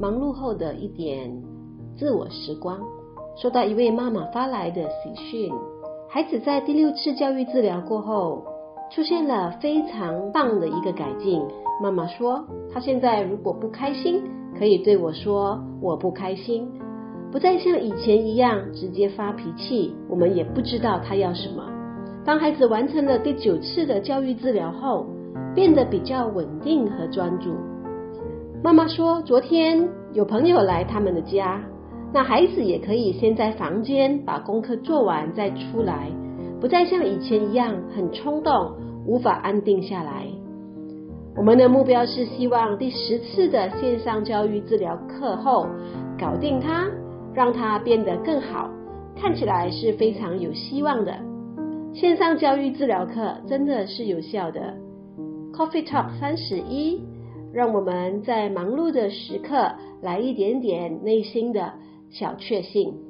忙碌后的一点自我时光，收到一位妈妈发来的喜讯：孩子在第六次教育治疗过后，出现了非常棒的一个改进。妈妈说，她现在如果不开心，可以对我说“我不开心”，不再像以前一样直接发脾气。我们也不知道她要什么。当孩子完成了第九次的教育治疗后，变得比较稳定和专注。妈妈说，昨天有朋友来他们的家，那孩子也可以先在房间把功课做完再出来，不再像以前一样很冲动，无法安定下来。我们的目标是希望第十次的线上教育治疗课后搞定它，让它变得更好，看起来是非常有希望的。线上教育治疗课真的是有效的。Coffee Talk 三十一，让我们在忙碌的时刻来一点点内心的小确幸。